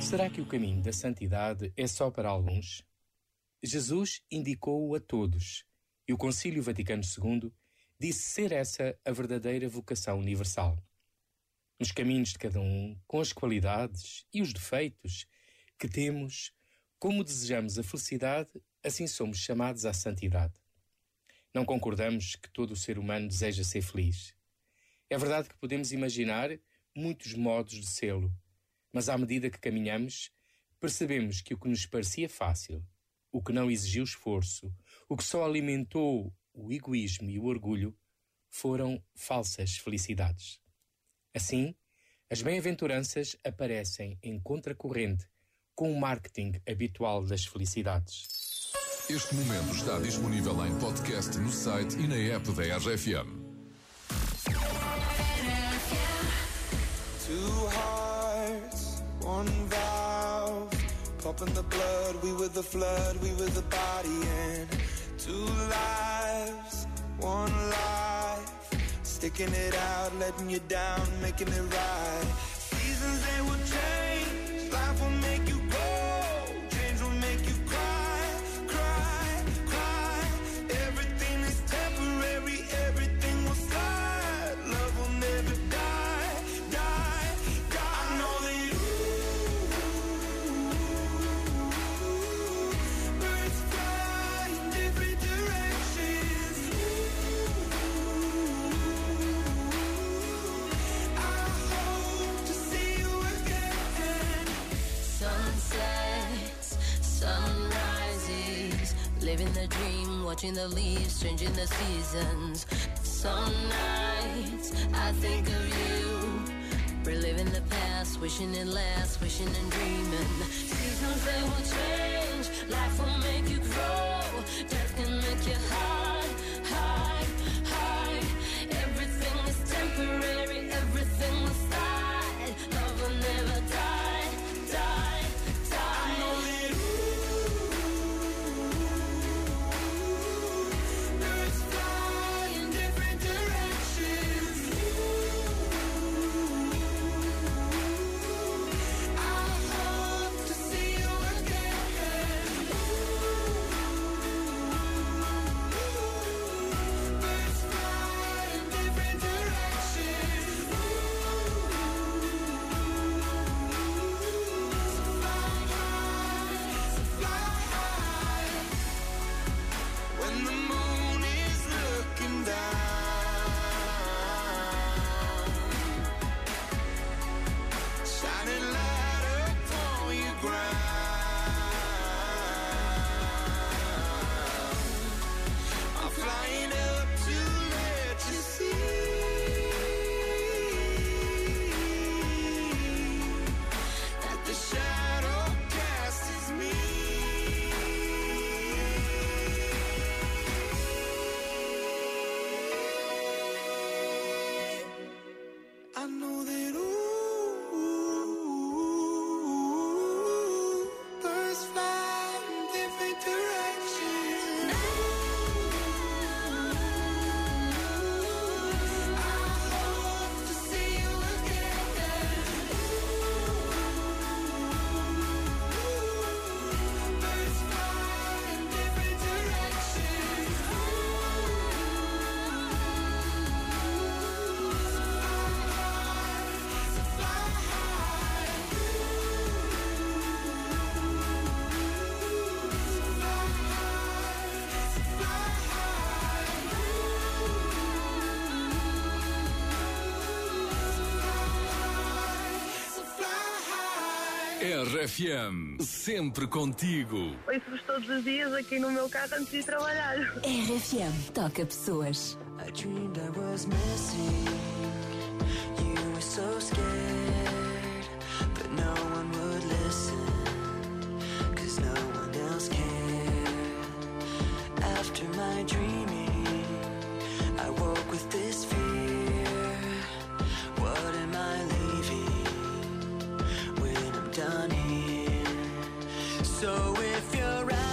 Será que o caminho da santidade é só para alguns? Jesus indicou-o a todos e o Concílio Vaticano II disse ser essa a verdadeira vocação universal. Nos caminhos de cada um, com as qualidades e os defeitos que temos, como desejamos a felicidade, assim somos chamados à santidade. Não concordamos que todo o ser humano deseja ser feliz. É verdade que podemos imaginar muitos modos de sê-lo, mas à medida que caminhamos, percebemos que o que nos parecia fácil, o que não exigiu esforço, o que só alimentou o egoísmo e o orgulho, foram falsas felicidades. Assim, as bem-aventuranças aparecem em contracorrente com o marketing habitual das felicidades. Este momento está disponível em podcast no site e na app da RFM. Two hearts, one valve, pumping the blood. We were the flood, we were the body, and two lives, one life, sticking it out, letting you down, making it right. Seasons they will change, life will make you Living the dream, watching the leaves, changing the seasons. Some nights I think of you. Reliving the past, wishing it lasts, wishing and dreaming. Seasons they will change, life will make you grow. Death can make you hide, RFM, sempre contigo. Ouço-vos todos os dias aqui no meu carro antes de ir trabalhar. RFM, toca pessoas. I dreamed I was missing. You were so scared. So if you're out